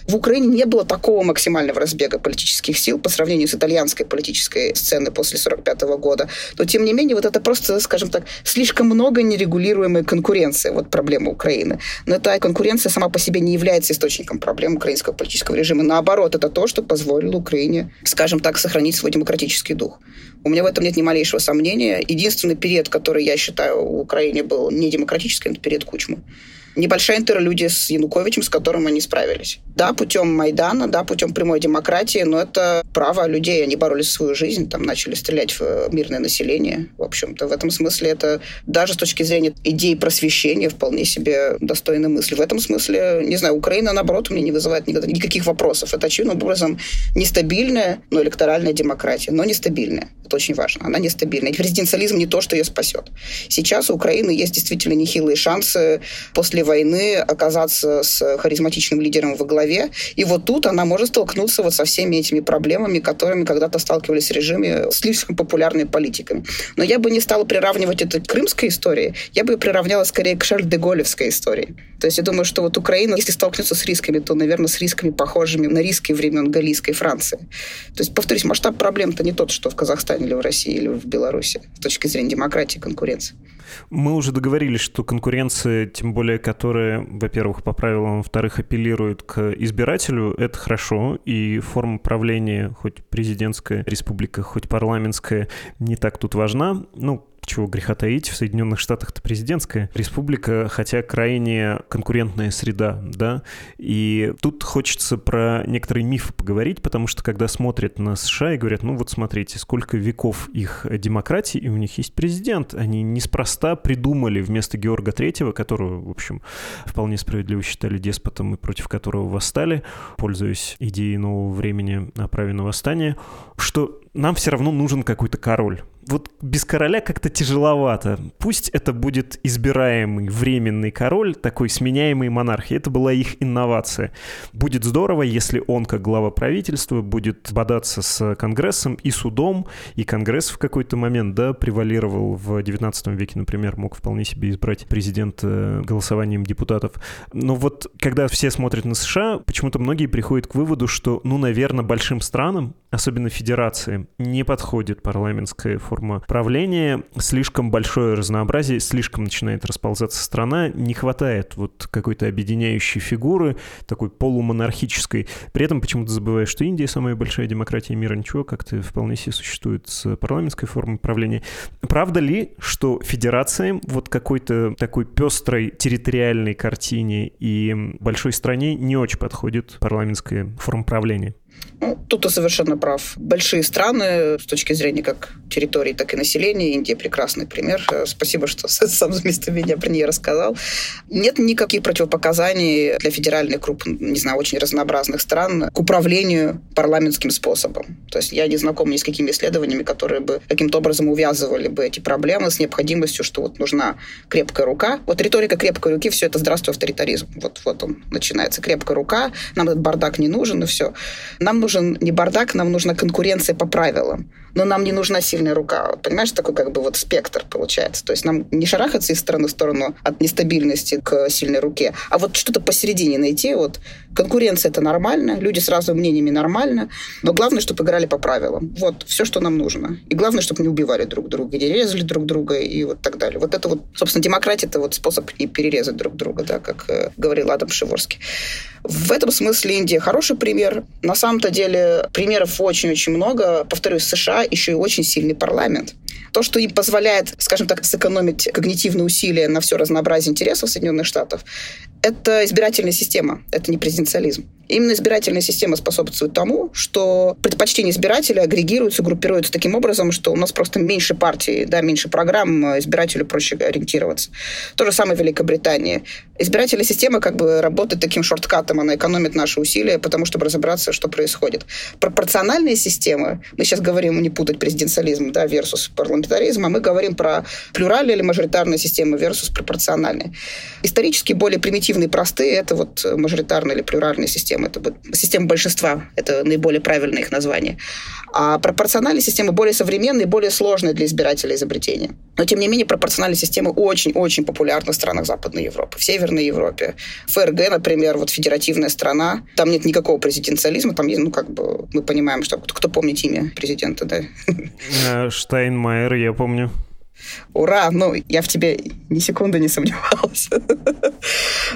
S2: В Украине не было такого максимального разбега политических сил по сравнению с итальянской политической сценой после 1945 года, но, тем не менее, вот это просто, скажем так, слишком много нерегулируемой конкуренции, вот проблема Украины. Но эта конкуренция сама по себе не не является источником проблем украинского политического режима. Наоборот, это то, что позволило Украине, скажем так, сохранить свой демократический дух. У меня в этом нет ни малейшего сомнения. Единственный период, который, я считаю, в Украине был не демократическим, это период Кучмы небольшая интерлюдия с Януковичем, с которым они справились. Да, путем Майдана, да, путем прямой демократии, но это право людей. Они боролись за свою жизнь, там начали стрелять в э, мирное население. В общем-то, в этом смысле это даже с точки зрения идеи просвещения вполне себе достойная мысль. В этом смысле, не знаю, Украина, наоборот, мне не вызывает никаких вопросов. Это очевидным образом нестабильная, но электоральная демократия, но нестабильная. Это очень важно. Она нестабильная. И президенциализм не то, что ее спасет. Сейчас у Украины есть действительно нехилые шансы после после войны оказаться с харизматичным лидером во главе. И вот тут она может столкнуться вот со всеми этими проблемами, которыми когда-то сталкивались режимы слишком популярными политиками. Но я бы не стала приравнивать это к крымской истории, я бы приравняла скорее к Шарль-де-Голевской истории. То есть я думаю, что вот Украина, если столкнется с рисками, то, наверное, с рисками, похожими на риски времен Галийской Франции. То есть, повторюсь, масштаб проблем-то не тот, что в Казахстане или в России или в Беларуси с точки зрения демократии и конкуренции.
S1: Мы уже договорились, что конкуренция, тем более, которая, во-первых, по правилам, во-вторых, апеллирует к избирателю, это хорошо, и форма правления, хоть президентская республика, хоть парламентская, не так тут важна. Ну, чего греха таить, в Соединенных Штатах это президентская республика, хотя крайне конкурентная среда, да, и тут хочется про некоторые мифы поговорить, потому что когда смотрят на США и говорят, ну вот смотрите, сколько веков их демократии, и у них есть президент, они неспроста придумали вместо Георга Третьего, которого, в общем, вполне справедливо считали деспотом и против которого восстали, пользуясь идеей нового времени о праве на восстание, что нам все равно нужен какой-то король вот без короля как-то тяжеловато. Пусть это будет избираемый временный король, такой сменяемый монарх. И это была их инновация. Будет здорово, если он, как глава правительства, будет бодаться с Конгрессом и судом, и Конгресс в какой-то момент, да, превалировал в 19 веке, например, мог вполне себе избрать президента голосованием депутатов. Но вот когда все смотрят на США, почему-то многие приходят к выводу, что, ну, наверное, большим странам, особенно федерации, не подходит парламентская форма правления, слишком большое разнообразие, слишком начинает расползаться страна, не хватает вот какой-то объединяющей фигуры, такой полумонархической. При этом почему-то забываешь, что Индия самая большая демократия мира, ничего, как-то вполне себе существует с парламентской формой правления. Правда ли, что федерациям вот какой-то такой пестрой территориальной картине и большой стране не очень подходит парламентская форма правления?
S2: Ну, тут ты совершенно прав. Большие страны с точки зрения как территории, так и населения. Индия прекрасный пример. Э, спасибо, что сам вместо меня про нее рассказал. Нет никаких противопоказаний для федеральных групп, не знаю, очень разнообразных стран к управлению парламентским способом. То есть я не знаком ни с какими исследованиями, которые бы каким-то образом увязывали бы эти проблемы с необходимостью, что вот нужна крепкая рука. Вот риторика крепкой руки, все это здравствуй авторитаризм. Вот, вот он начинается. Крепкая рука, нам этот бардак не нужен, и все. Нам нужен не бардак, нам нужна конкуренция по правилам но нам не нужна сильная рука. Понимаешь, такой как бы вот спектр получается. То есть нам не шарахаться из стороны в сторону от нестабильности к сильной руке, а вот что-то посередине найти. Вот конкуренция это нормально, люди с разными мнениями нормально, но главное, чтобы играли по правилам. Вот все, что нам нужно. И главное, чтобы не убивали друг друга, не резали друг друга и вот так далее. Вот это вот, собственно, демократия это вот способ не перерезать друг друга, да, как э, говорил Адам Шиворский. В этом смысле Индия хороший пример. На самом-то деле примеров очень-очень много. Повторюсь, США еще и очень сильный парламент. То, что им позволяет, скажем так, сэкономить когнитивные усилия на все разнообразие интересов Соединенных Штатов, это избирательная система, это не президенциализм. Именно избирательная система способствует тому, что предпочтения избирателя агрегируются, группируются таким образом, что у нас просто меньше партий, да, меньше программ, избирателю проще ориентироваться. То же самое в Великобритании. Избирательная система как бы работает таким шорткатом, она экономит наши усилия, потому чтобы разобраться, что происходит. Пропорциональные системы, мы сейчас говорим, не путать президенциализм да, versus парламентаризм, а мы говорим про плюральные или мажоритарные системы versus пропорциональные. Исторически более примитивные и простые – это вот мажоритарная или плюральная система. Это система большинства, это наиболее правильное их название. А пропорциональные системы более современные, более сложные для избирателя изобретения. Но, тем не менее, пропорциональные системы очень-очень популярны в странах Западной Европы, в Северной Европе. ФРГ, например, вот федеративная страна, там нет никакого президенциализма, там есть, ну, как бы, мы понимаем, что кто помнит имя президента, да?
S1: Э, Штайнмайер, я помню.
S2: Ура! Ну, я в тебе ни секунды не сомневалась.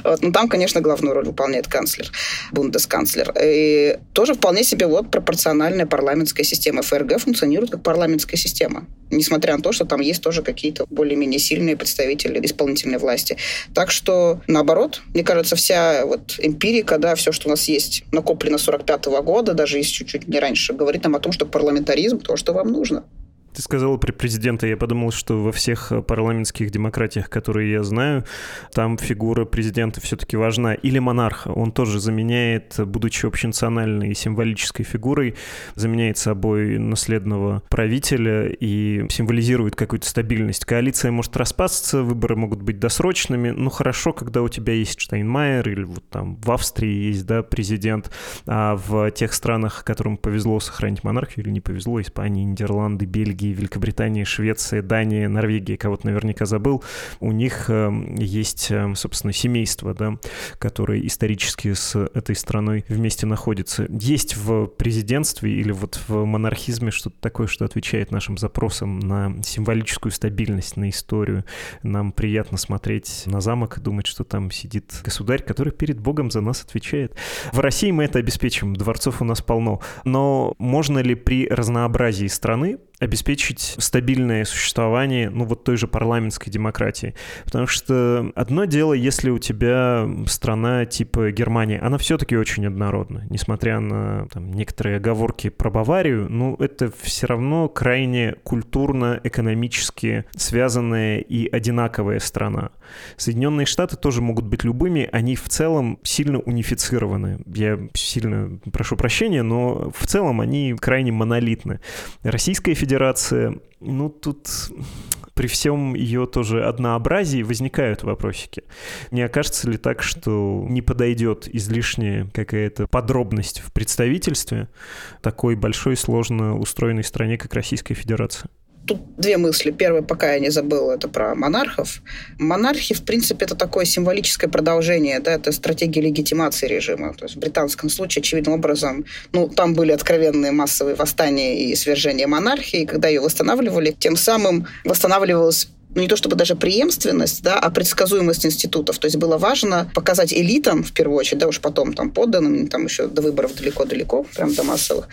S2: Вот. Ну, там, конечно, главную роль выполняет канцлер, бундесканцлер. И тоже вполне себе вот пропорциональная парламентская система ФРГ функционирует как парламентская система. Несмотря на то, что там есть тоже какие-то более-менее сильные представители исполнительной власти. Так что, наоборот, мне кажется, вся вот эмпирика, да, все, что у нас есть накоплено с 45 -го года, даже если чуть-чуть не раньше, говорит нам о том, что парламентаризм то, что вам нужно.
S1: Ты сказала при президента, я подумал, что во всех э, парламентских демократиях, которые я знаю, там фигура президента все-таки важна. Или монарха. Он тоже заменяет, будучи общенациональной и символической фигурой, заменяет собой наследного правителя и символизирует какую-то стабильность. Коалиция может распасться, выборы могут быть досрочными. Ну, хорошо, когда у тебя есть Штайнмайер или вот там в Австрии есть, да, президент, а в тех странах, которым повезло сохранить монархию или не повезло, Испания, Нидерланды, Бельгия, Бельгии, Великобритании, Швеции, Дании, Норвегии, кого-то наверняка забыл, у них эм, есть, эм, собственно, семейство, да, которое исторически с этой страной вместе находится. Есть в президентстве или вот в монархизме что-то такое, что отвечает нашим запросам на символическую стабильность, на историю. Нам приятно смотреть на замок и думать, что там сидит государь, который перед Богом за нас отвечает. В России мы это обеспечим, дворцов у нас полно. Но можно ли при разнообразии страны обеспечить стабильное существование, ну, вот той же парламентской демократии. Потому что одно дело, если у тебя страна типа Германии, она все-таки очень однородна, несмотря на там, некоторые оговорки про Баварию, ну, это все равно крайне культурно-экономически связанная и одинаковая страна. Соединенные Штаты тоже могут быть любыми, они в целом сильно унифицированы. Я сильно прошу прощения, но в целом они крайне монолитны. Российская Федерация, ну тут при всем ее тоже однообразии возникают вопросики. Не окажется ли так, что не подойдет излишняя какая-то подробность в представительстве такой большой, сложно устроенной стране, как Российская Федерация?
S2: Тут две мысли. Первая, пока я не забыла, это про монархов. Монархи, в принципе, это такое символическое продолжение, да, это стратегия легитимации режима. То есть в британском случае, очевидным образом, ну, там были откровенные массовые восстания и свержения монархии, и когда ее восстанавливали, тем самым восстанавливалась ну, не то чтобы даже преемственность, да, а предсказуемость институтов. То есть было важно показать элитам, в первую очередь, да, уж потом там подданным, там еще до выборов далеко-далеко, прям до массовых,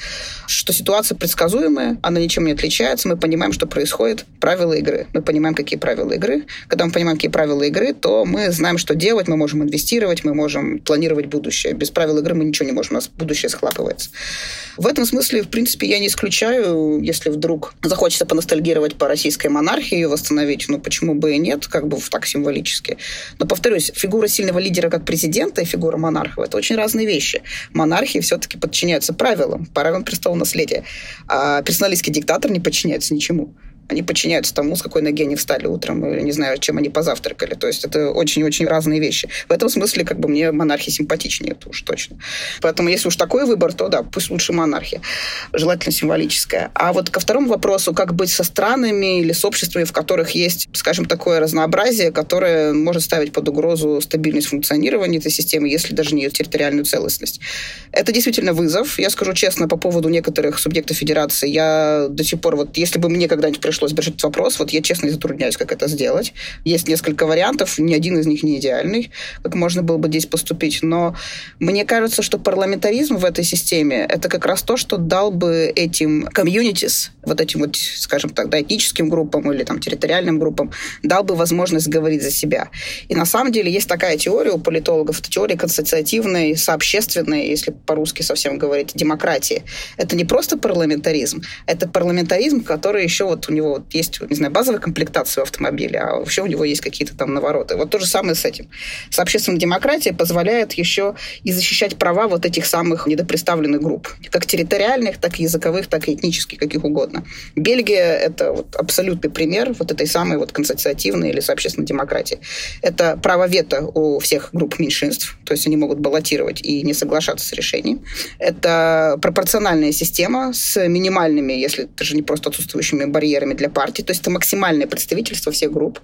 S2: что ситуация предсказуемая, она ничем не отличается, мы понимаем, что происходит, правила игры. Мы понимаем, какие правила игры. Когда мы понимаем, какие правила игры, то мы знаем, что делать, мы можем инвестировать, мы можем планировать будущее. Без правил игры мы ничего не можем, у нас будущее схлапывается. В этом смысле, в принципе, я не исключаю, если вдруг захочется поностальгировать по российской монархии, ее восстановить, ну, почему бы и нет, как бы так символически. Но, повторюсь, фигура сильного лидера как президента и фигура монарха – это очень разные вещи. Монархии все-таки подчиняются правилам, правилам престола наследия. А персоналистский диктатор не подчиняется ничему. Они подчиняются тому, с какой ноги они встали утром, или не знаю, чем они позавтракали. То есть это очень-очень разные вещи. В этом смысле как бы мне монархи симпатичнее, это уж точно. Поэтому если уж такой выбор, то да, пусть лучше монархия. Желательно символическая. А вот ко второму вопросу, как быть со странами или с обществами, в которых есть, скажем, такое разнообразие, которое может ставить под угрозу стабильность функционирования этой системы, если даже не ее территориальную целостность. Это действительно вызов. Я скажу честно, по поводу некоторых субъектов федерации, я до сих пор, вот если бы мне когда-нибудь пришлось решить вопрос. Вот я честно затрудняюсь, как это сделать. Есть несколько вариантов, ни один из них не идеальный, как можно было бы здесь поступить. Но мне кажется, что парламентаризм в этой системе это как раз то, что дал бы этим комьюнитис, вот этим вот, скажем так, да, этническим группам или там территориальным группам, дал бы возможность говорить за себя. И на самом деле есть такая теория у политологов, это теория консоциативной, сообщественной, если по-русски совсем говорить, демократии. Это не просто парламентаризм, это парламентаризм, который еще вот у него есть, не знаю, базовая комплектация автомобиля, а вообще у него есть какие-то там навороты. Вот то же самое с этим. С общественной демократией позволяет еще и защищать права вот этих самых недопредставленных групп, как территориальных, так и языковых, так и этнических, каких угодно. Бельгия — это вот абсолютный пример вот этой самой вот консоциативной или сообщественной демократии. Это право вето у всех групп меньшинств, то есть они могут баллотировать и не соглашаться с решением. Это пропорциональная система с минимальными, если это же не просто отсутствующими барьерами для партии, то есть это максимальное представительство всех групп.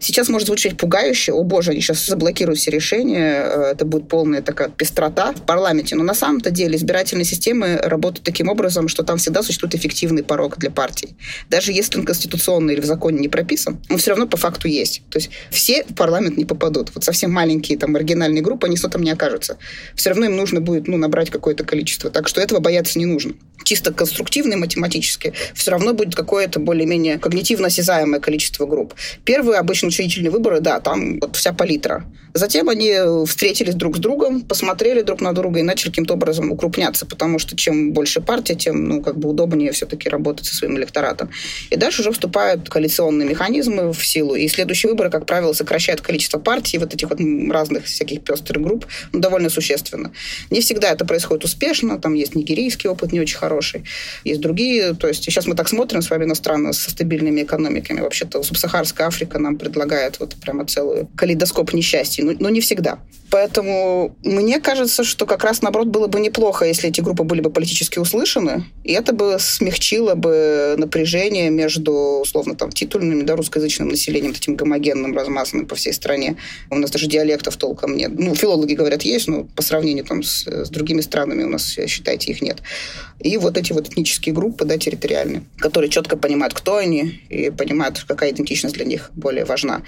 S2: Сейчас может звучать пугающе, о боже, они сейчас заблокируют все решения, э, это будет полная такая пестрота в парламенте, но на самом-то деле избирательные системы работают таким образом, что там всегда существует эффективный порог для партий. Даже если он конституционно или в законе не прописан, он все равно по факту есть. То есть все в парламент не попадут. Вот совсем маленькие там маргинальные группы, они что там не окажутся. Все равно им нужно будет ну, набрать какое-то количество. Так что этого бояться не нужно. Чисто конструктивно и математически все равно будет какое-то более более-менее когнитивно осязаемое количество групп. Первые обычно учредительные выборы, да, там вот вся палитра. Затем они встретились друг с другом, посмотрели друг на друга и начали каким-то образом укрупняться, потому что чем больше партия, тем, ну, как бы удобнее все-таки работать со своим электоратом. И дальше уже вступают коалиционные механизмы в силу, и следующие выборы, как правило, сокращают количество партий, вот этих вот разных всяких пестрых групп, ну, довольно существенно. Не всегда это происходит успешно, там есть нигерийский опыт не очень хороший, есть другие, то есть сейчас мы так смотрим с вами на страны со стабильными экономиками. Вообще-то субсахарская Африка нам предлагает вот прямо целую калейдоскоп несчастья, но, но не всегда. Поэтому мне кажется, что как раз, наоборот, было бы неплохо, если эти группы были бы политически услышаны, и это бы смягчило бы напряжение между, условно, там, титульным, да, русскоязычным населением, этим гомогенным, размазанным по всей стране. У нас даже диалектов толком нет. Ну, филологи говорят, есть, но по сравнению там с, с другими странами у нас, считайте, их нет. И вот эти вот этнические группы, да, территориальные, которые четко понимают, кто они, и понимают, какая идентичность для них более важна.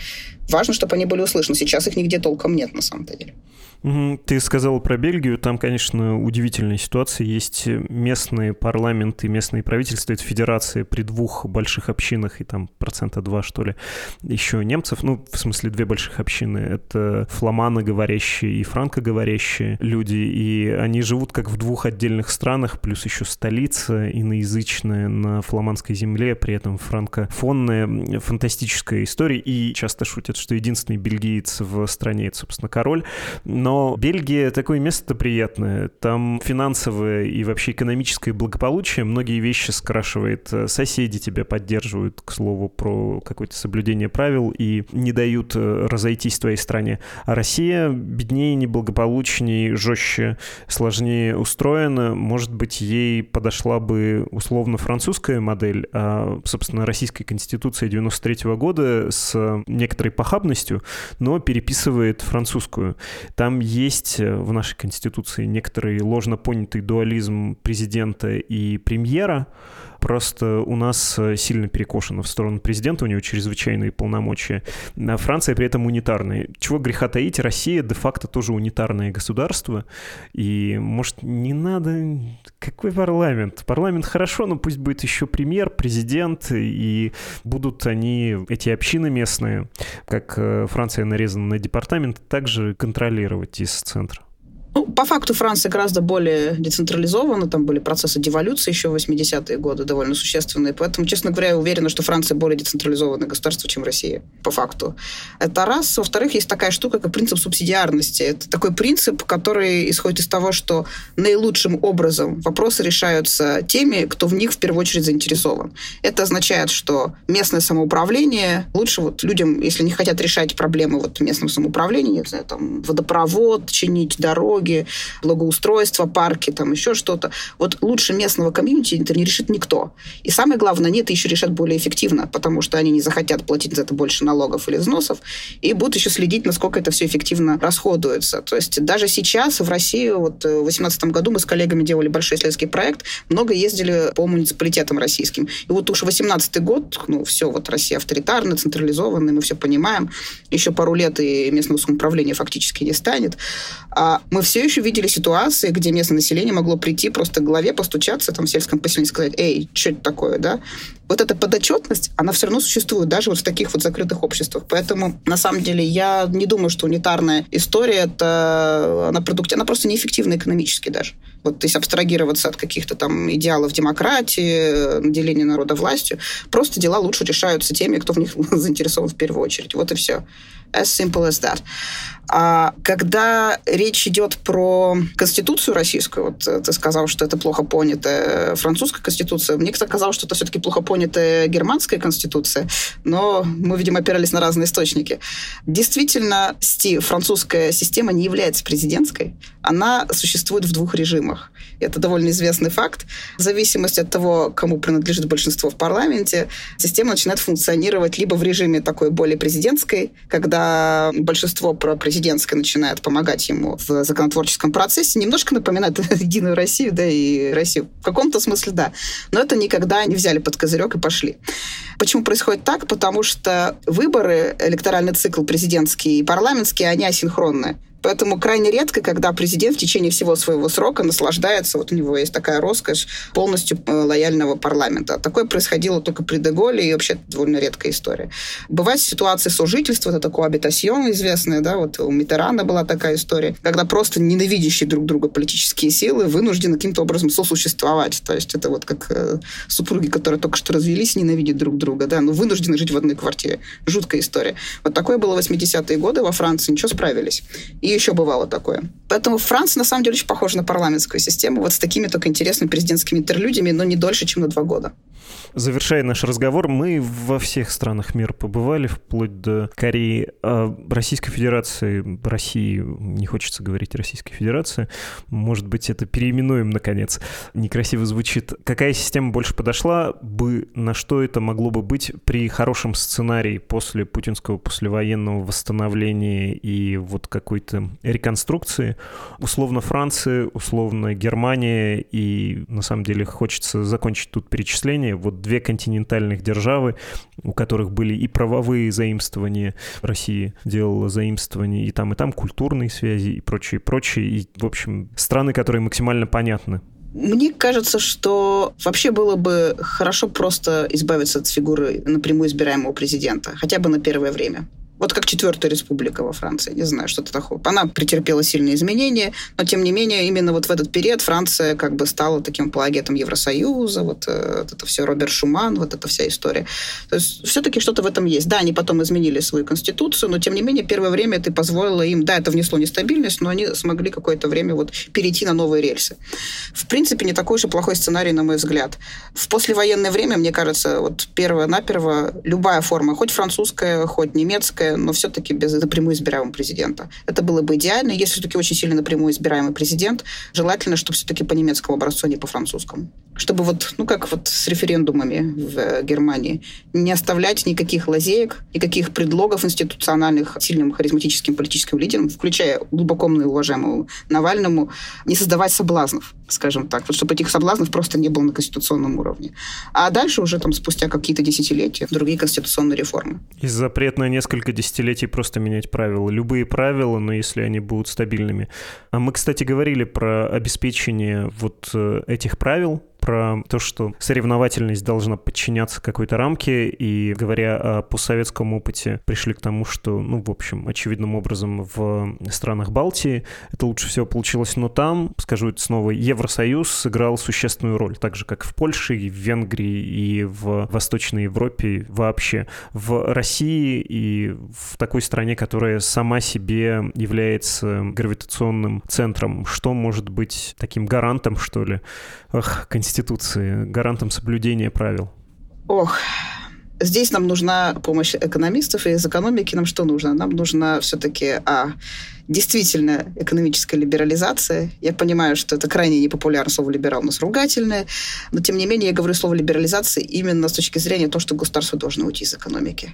S2: Важно, чтобы они были услышаны. Сейчас их нигде толком нет, на самом деле.
S1: Ты сказал про Бельгию. Там, конечно, удивительная ситуация. Есть местные парламенты, местные правительства. Это федерация при двух больших общинах, и там процента два, что ли, еще немцев. Ну, в смысле, две больших общины. Это фламаноговорящие и франкоговорящие люди. И они живут как в двух отдельных странах, плюс еще столица иноязычная на фламандской земле, при этом франкофонная, фантастическая история. И часто шутят, что единственный бельгиец в стране — это, собственно, король. Но но Бельгия такое место приятное. Там финансовое и вообще экономическое благополучие. Многие вещи скрашивает. Соседи тебя поддерживают, к слову, про какое-то соблюдение правил и не дают э, разойтись в твоей стране. А Россия беднее, неблагополучнее, жестче, сложнее устроена. Может быть, ей подошла бы условно французская модель, а, собственно, российская конституция 93 -го года с некоторой похабностью, но переписывает французскую. Там есть э, в нашей Конституции некоторый ложно понятый дуализм президента и премьера, Просто у нас э, сильно перекошено в сторону президента, у него чрезвычайные полномочия. А Франция при этом унитарная. Чего греха таить, Россия де-факто тоже унитарное государство. И, может, не надо... Какой парламент? Парламент хорошо, но пусть будет еще премьер, президент, и будут они, эти общины местные, как э, Франция нарезана на департамент, также контролировать из центра.
S2: Ну, по факту Франция гораздо более децентрализована, там были процессы деволюции еще в 80-е годы довольно существенные, поэтому, честно говоря, я уверена, что Франция более децентрализованное государство, чем Россия, по факту. Это раз. Во-вторых, есть такая штука, как принцип субсидиарности. Это такой принцип, который исходит из того, что наилучшим образом вопросы решаются теми, кто в них в первую очередь заинтересован. Это означает, что местное самоуправление лучше вот людям, если не хотят решать проблемы вот местного самоуправления, не знаю, там водопровод, чинить дороги, дороги, благоустройство, парки, там еще что-то. Вот лучше местного комьюнити это не решит никто. И самое главное, они это еще решат более эффективно, потому что они не захотят платить за это больше налогов или взносов, и будут еще следить, насколько это все эффективно расходуется. То есть даже сейчас в России, вот э, в 2018 году мы с коллегами делали большой исследовательский проект, много ездили по муниципалитетам российским. И вот уж 18 год, ну, все, вот Россия авторитарная, централизованная, мы все понимаем. Еще пару лет и местного самоуправления фактически не станет. А мы все все еще видели ситуации, где местное население могло прийти просто к главе, постучаться там в сельском поселении и сказать, эй, что это такое, да? Вот эта подотчетность, она все равно существует даже вот в таких вот закрытых обществах. Поэтому, на самом деле, я не думаю, что унитарная история, это, она, продукт, она просто неэффективна экономически даже. Вот, есть абстрагироваться от каких-то там идеалов демократии, наделения народа властью. Просто дела лучше решаются теми, кто в них заинтересован в первую очередь. Вот и все. As simple as that. А когда речь идет про Конституцию российскую, вот э, ты сказал, что это плохо понятая французская Конституция, мне казалось, что это все-таки плохо понятая германская Конституция, но мы, видимо, опирались на разные источники. Действительно, французская система не является президентской, она существует в двух режимах. Это довольно известный факт. В зависимости от того, кому принадлежит большинство в парламенте, система начинает функционировать либо в режиме такой более президентской, когда большинство про президентское начинает помогать ему в законотворческом процессе, немножко напоминает Единую Россию, да, и Россию. В каком-то смысле, да. Но это никогда не взяли под козырек и пошли. Почему происходит так? Потому что выборы, электоральный цикл президентский и парламентский, они асинхронны. Поэтому крайне редко, когда президент в течение всего своего срока наслаждается, вот у него есть такая роскошь полностью э, лояльного парламента. Такое происходило только при Деголе, и вообще довольно редкая история. Бывают ситуации сожительства, это такое абитасьон известное, да, вот у Митерана была такая история, когда просто ненавидящие друг друга политические силы вынуждены каким-то образом сосуществовать. То есть это вот как э, супруги, которые только что развелись, ненавидят друг друга, да, но вынуждены жить в одной квартире. Жуткая история. Вот такое было в 80-е годы во Франции, ничего, справились. И еще бывало такое. Поэтому Франция, на самом деле, очень похожа на парламентскую систему, вот с такими только интересными президентскими интерлюдиями, но не дольше, чем на два года.
S1: Завершая наш разговор, мы во всех странах мира побывали, вплоть до Кореи. А Российской Федерации, России, не хочется говорить Российской Федерации, может быть, это переименуем, наконец. Некрасиво звучит. Какая система больше подошла бы, на что это могло бы быть при хорошем сценарии после путинского послевоенного восстановления и вот какой-то реконструкции? Условно Франция, условно Германия, и на самом деле хочется закончить тут перечисление вот две континентальных державы, у которых были и правовые заимствования, России делала заимствования и там, и там, культурные связи и прочее, прочее, и, в общем, страны, которые максимально понятны
S2: мне кажется, что вообще было бы хорошо просто избавиться от фигуры напрямую избираемого президента, хотя бы на первое время. Вот как Четвертая Республика во Франции, не знаю, что-то такое. Она претерпела сильные изменения, но тем не менее именно вот в этот период Франция как бы стала таким плагиатом Евросоюза, вот, э, вот это все Роберт Шуман, вот эта вся история. То есть все-таки что-то в этом есть. Да, они потом изменили свою конституцию, но тем не менее первое время это позволило им, да, это внесло нестабильность, но они смогли какое-то время вот перейти на новые рельсы. В принципе, не такой и плохой сценарий, на мой взгляд. В послевоенное время, мне кажется, вот первое-наперво любая форма, хоть французская, хоть немецкая, но все-таки без напрямую избираемого президента. Это было бы идеально. Если все-таки очень сильно напрямую избираемый президент, желательно, чтобы все-таки по немецкому образцу, а не по французскому. Чтобы вот, ну как вот с референдумами в э, Германии, не оставлять никаких лазеек, никаких предлогов институциональных сильным харизматическим политическим лидерам, включая глубоко уважаемому Навальному, не создавать соблазнов, скажем так, вот чтобы этих соблазнов просто не было на конституционном уровне. А дальше уже там спустя какие-то десятилетия другие конституционные реформы.
S1: И запрет на несколько десятилетий просто менять правила. Любые правила, но если они будут стабильными. А мы, кстати, говорили про обеспечение вот э, этих правил, про то, что соревновательность должна подчиняться какой-то рамке, и говоря о постсоветском опыте, пришли к тому, что, ну, в общем, очевидным образом в странах Балтии это лучше всего получилось, но там, скажу это снова, Евросоюз сыграл существенную роль, так же, как в Польше, и в Венгрии, и в Восточной Европе вообще. В России и в такой стране, которая сама себе является гравитационным центром, что может быть таким гарантом, что ли, ах, Конституции, гарантом соблюдения правил?
S2: Ох, здесь нам нужна помощь экономистов, и из экономики нам что нужно? Нам нужна все-таки, а, действительно экономическая либерализация. Я понимаю, что это крайне непопулярно, слово «либерал» у нас ругательное, но тем не менее я говорю слово «либерализация» именно с точки зрения того, что государство должно уйти из экономики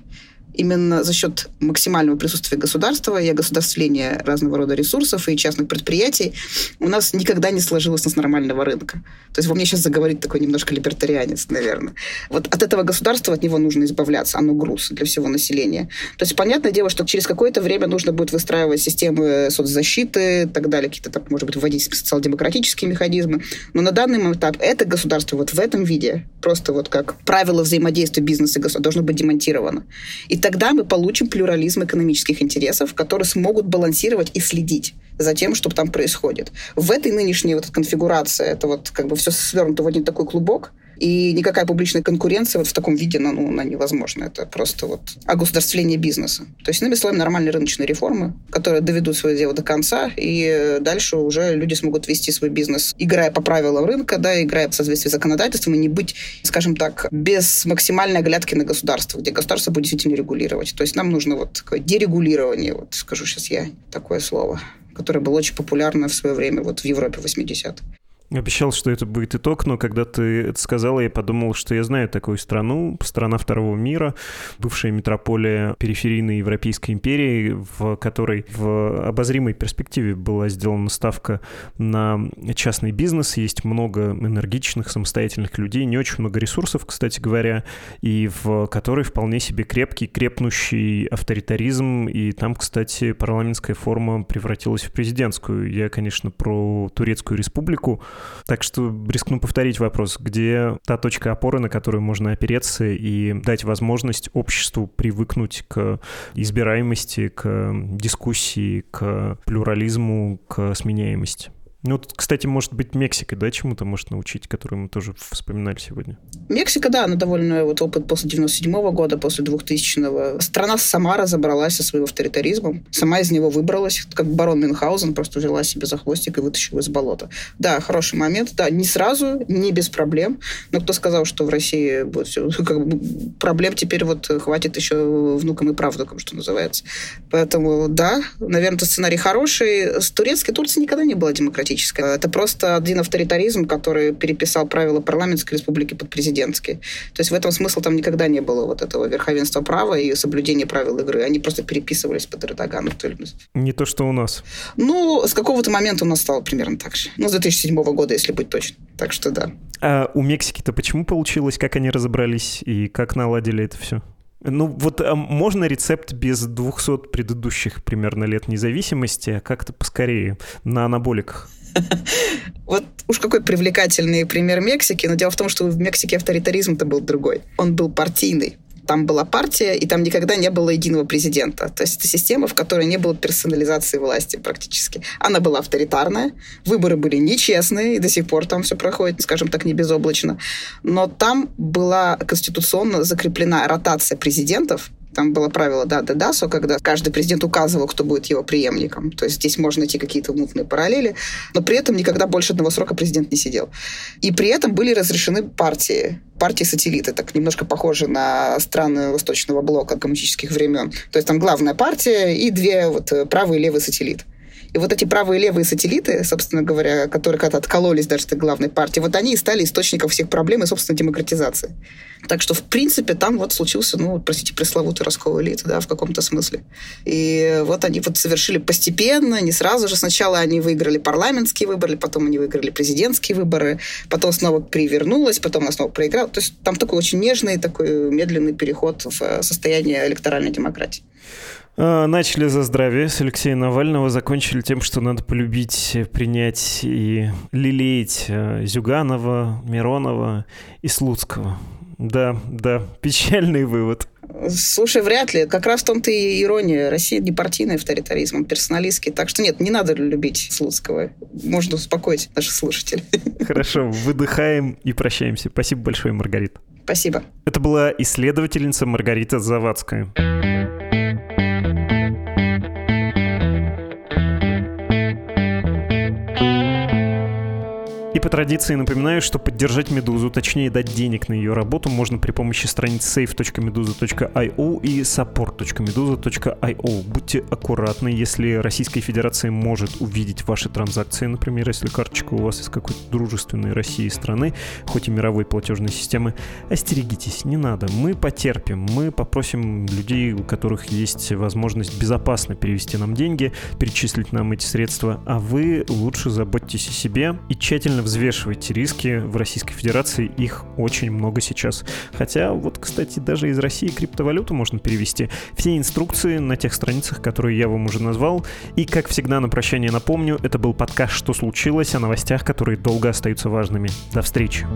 S2: именно за счет максимального присутствия государства и огосударствления разного рода ресурсов и частных предприятий у нас никогда не сложилось у нас нормального рынка. То есть во мне сейчас заговорит такой немножко либертарианец, наверное. Вот от этого государства, от него нужно избавляться. Оно груз для всего населения. То есть понятное дело, что через какое-то время нужно будет выстраивать системы соцзащиты и так далее, какие-то, так, может быть, вводить социал-демократические механизмы. Но на данный этап это государство вот в этом виде, просто вот как правило взаимодействия бизнеса и государства, должно быть демонтировано. И тогда мы получим плюрализм экономических интересов, которые смогут балансировать и следить за тем, что там происходит. В этой нынешней вот конфигурации это вот как бы все свернуто в один такой клубок, и никакая публичная конкуренция вот в таком виде, ну, ну, она невозможна. Это просто вот огосударствление бизнеса. То есть, иными словами, нормальные рыночные реформы, которые доведут свое дело до конца, и дальше уже люди смогут вести свой бизнес, играя по правилам рынка, да, играя в соответствии с законодательством, и не быть, скажем так, без максимальной оглядки на государство, где государство будет действительно регулировать. То есть нам нужно вот такое дерегулирование, вот скажу сейчас я такое слово которое было очень популярно в свое время вот в Европе 80-х.
S1: Обещал, что это будет итог, но когда ты это сказала, я подумал, что я знаю такую страну, страна второго мира, бывшая метрополия периферийной Европейской империи, в которой в обозримой перспективе была сделана ставка на частный бизнес. Есть много энергичных, самостоятельных людей, не очень много ресурсов, кстати говоря, и в которой вполне себе крепкий, крепнущий авторитаризм. И там, кстати, парламентская форма превратилась в президентскую. Я, конечно, про Турецкую республику, так что рискну повторить вопрос, где та точка опоры, на которую можно опереться и дать возможность обществу привыкнуть к избираемости, к дискуссии, к плюрализму, к сменяемости? Ну, тут, кстати, может быть, Мексика, да, чему-то может научить, которую мы тоже вспоминали сегодня.
S2: Мексика, да, она довольно вот опыт после 97 -го года, после 2000-го. Страна сама разобралась со своим авторитаризмом, сама из него выбралась, как барон Мюнхгаузен просто взяла себе за хвостик и вытащила из болота. Да, хороший момент, да, не сразу, не без проблем, но кто сказал, что в России будет все, как бы, проблем теперь вот хватит еще внукам и правнукам, что называется. Поэтому, да, наверное, сценарий хороший. С турецкой Турции никогда не была демократической демократическое. Это просто один авторитаризм, который переписал правила парламентской республики под президентские. То есть в этом смысл там никогда не было вот этого верховенства права и соблюдения правил игры. Они просто переписывались под Эрдогана.
S1: Не то, что у нас.
S2: Ну, с какого-то момента у нас стало примерно так же. Ну, с 2007 года, если быть точным. Так что да.
S1: А у Мексики-то почему получилось? Как они разобрались и как наладили это все? Ну вот а можно рецепт без 200 предыдущих примерно лет независимости, а как-то поскорее, на анаболиках?
S2: Вот уж какой привлекательный пример Мексики, но дело в том, что в Мексике авторитаризм-то был другой. Он был партийный там была партия, и там никогда не было единого президента. То есть это система, в которой не было персонализации власти практически. Она была авторитарная, выборы были нечестные, и до сих пор там все проходит, скажем так, не безоблачно. Но там была конституционно закреплена ротация президентов, там было правило да, да, да, со, когда каждый президент указывал, кто будет его преемником. То есть здесь можно найти какие-то мутные параллели, но при этом никогда больше одного срока президент не сидел. И при этом были разрешены партии партии-сателлиты, так немножко похожи на страны Восточного блока коммунистических времен. То есть там главная партия и две вот правый и левый сателлит. И вот эти правые и левые сателлиты, собственно говоря, которые когда-то откололись даже от главной партии, вот они и стали источником всех проблем и, собственно, демократизации. Так что, в принципе, там вот случился, ну, простите, пресловутый раскол элиты, да, в каком-то смысле. И вот они вот совершили постепенно, не сразу же. Сначала они выиграли парламентские выборы, потом они выиграли президентские выборы, потом снова перевернулась, потом она снова проиграла. То есть там такой очень нежный, такой медленный переход в состояние электоральной демократии.
S1: А, начали за здравие с Алексея Навального, закончили тем, что надо полюбить, принять и лелеять э, Зюганова, Миронова и Слуцкого. Да, да, печальный вывод.
S2: Слушай, вряд ли. Как раз в том-то и ирония. Россия не партийный авторитаризм, а персоналистский. Так что нет, не надо любить Слуцкого. Можно успокоить наших слушателей.
S1: Хорошо, выдыхаем и прощаемся. Спасибо большое, Маргарита.
S2: Спасибо.
S1: Это была исследовательница Маргарита Завадская. По традиции напоминаю, что поддержать «Медузу», точнее дать денег на ее работу, можно при помощи страниц save.meduza.io и support.meduza.io. Будьте аккуратны, если Российская Федерация может увидеть ваши транзакции, например, если карточка у вас из какой-то дружественной России страны, хоть и мировой платежной системы, остерегитесь, не надо. Мы потерпим, мы попросим людей, у которых есть возможность безопасно перевести нам деньги, перечислить нам эти средства, а вы лучше заботьтесь о себе и тщательно взвешивайте риски. В Российской Федерации их очень много сейчас. Хотя вот, кстати, даже из России криптовалюту можно перевести. Все инструкции на тех страницах, которые я вам уже назвал. И, как всегда, на прощание напомню, это был подкаст «Что случилось?» о новостях, которые долго остаются важными. До встречи.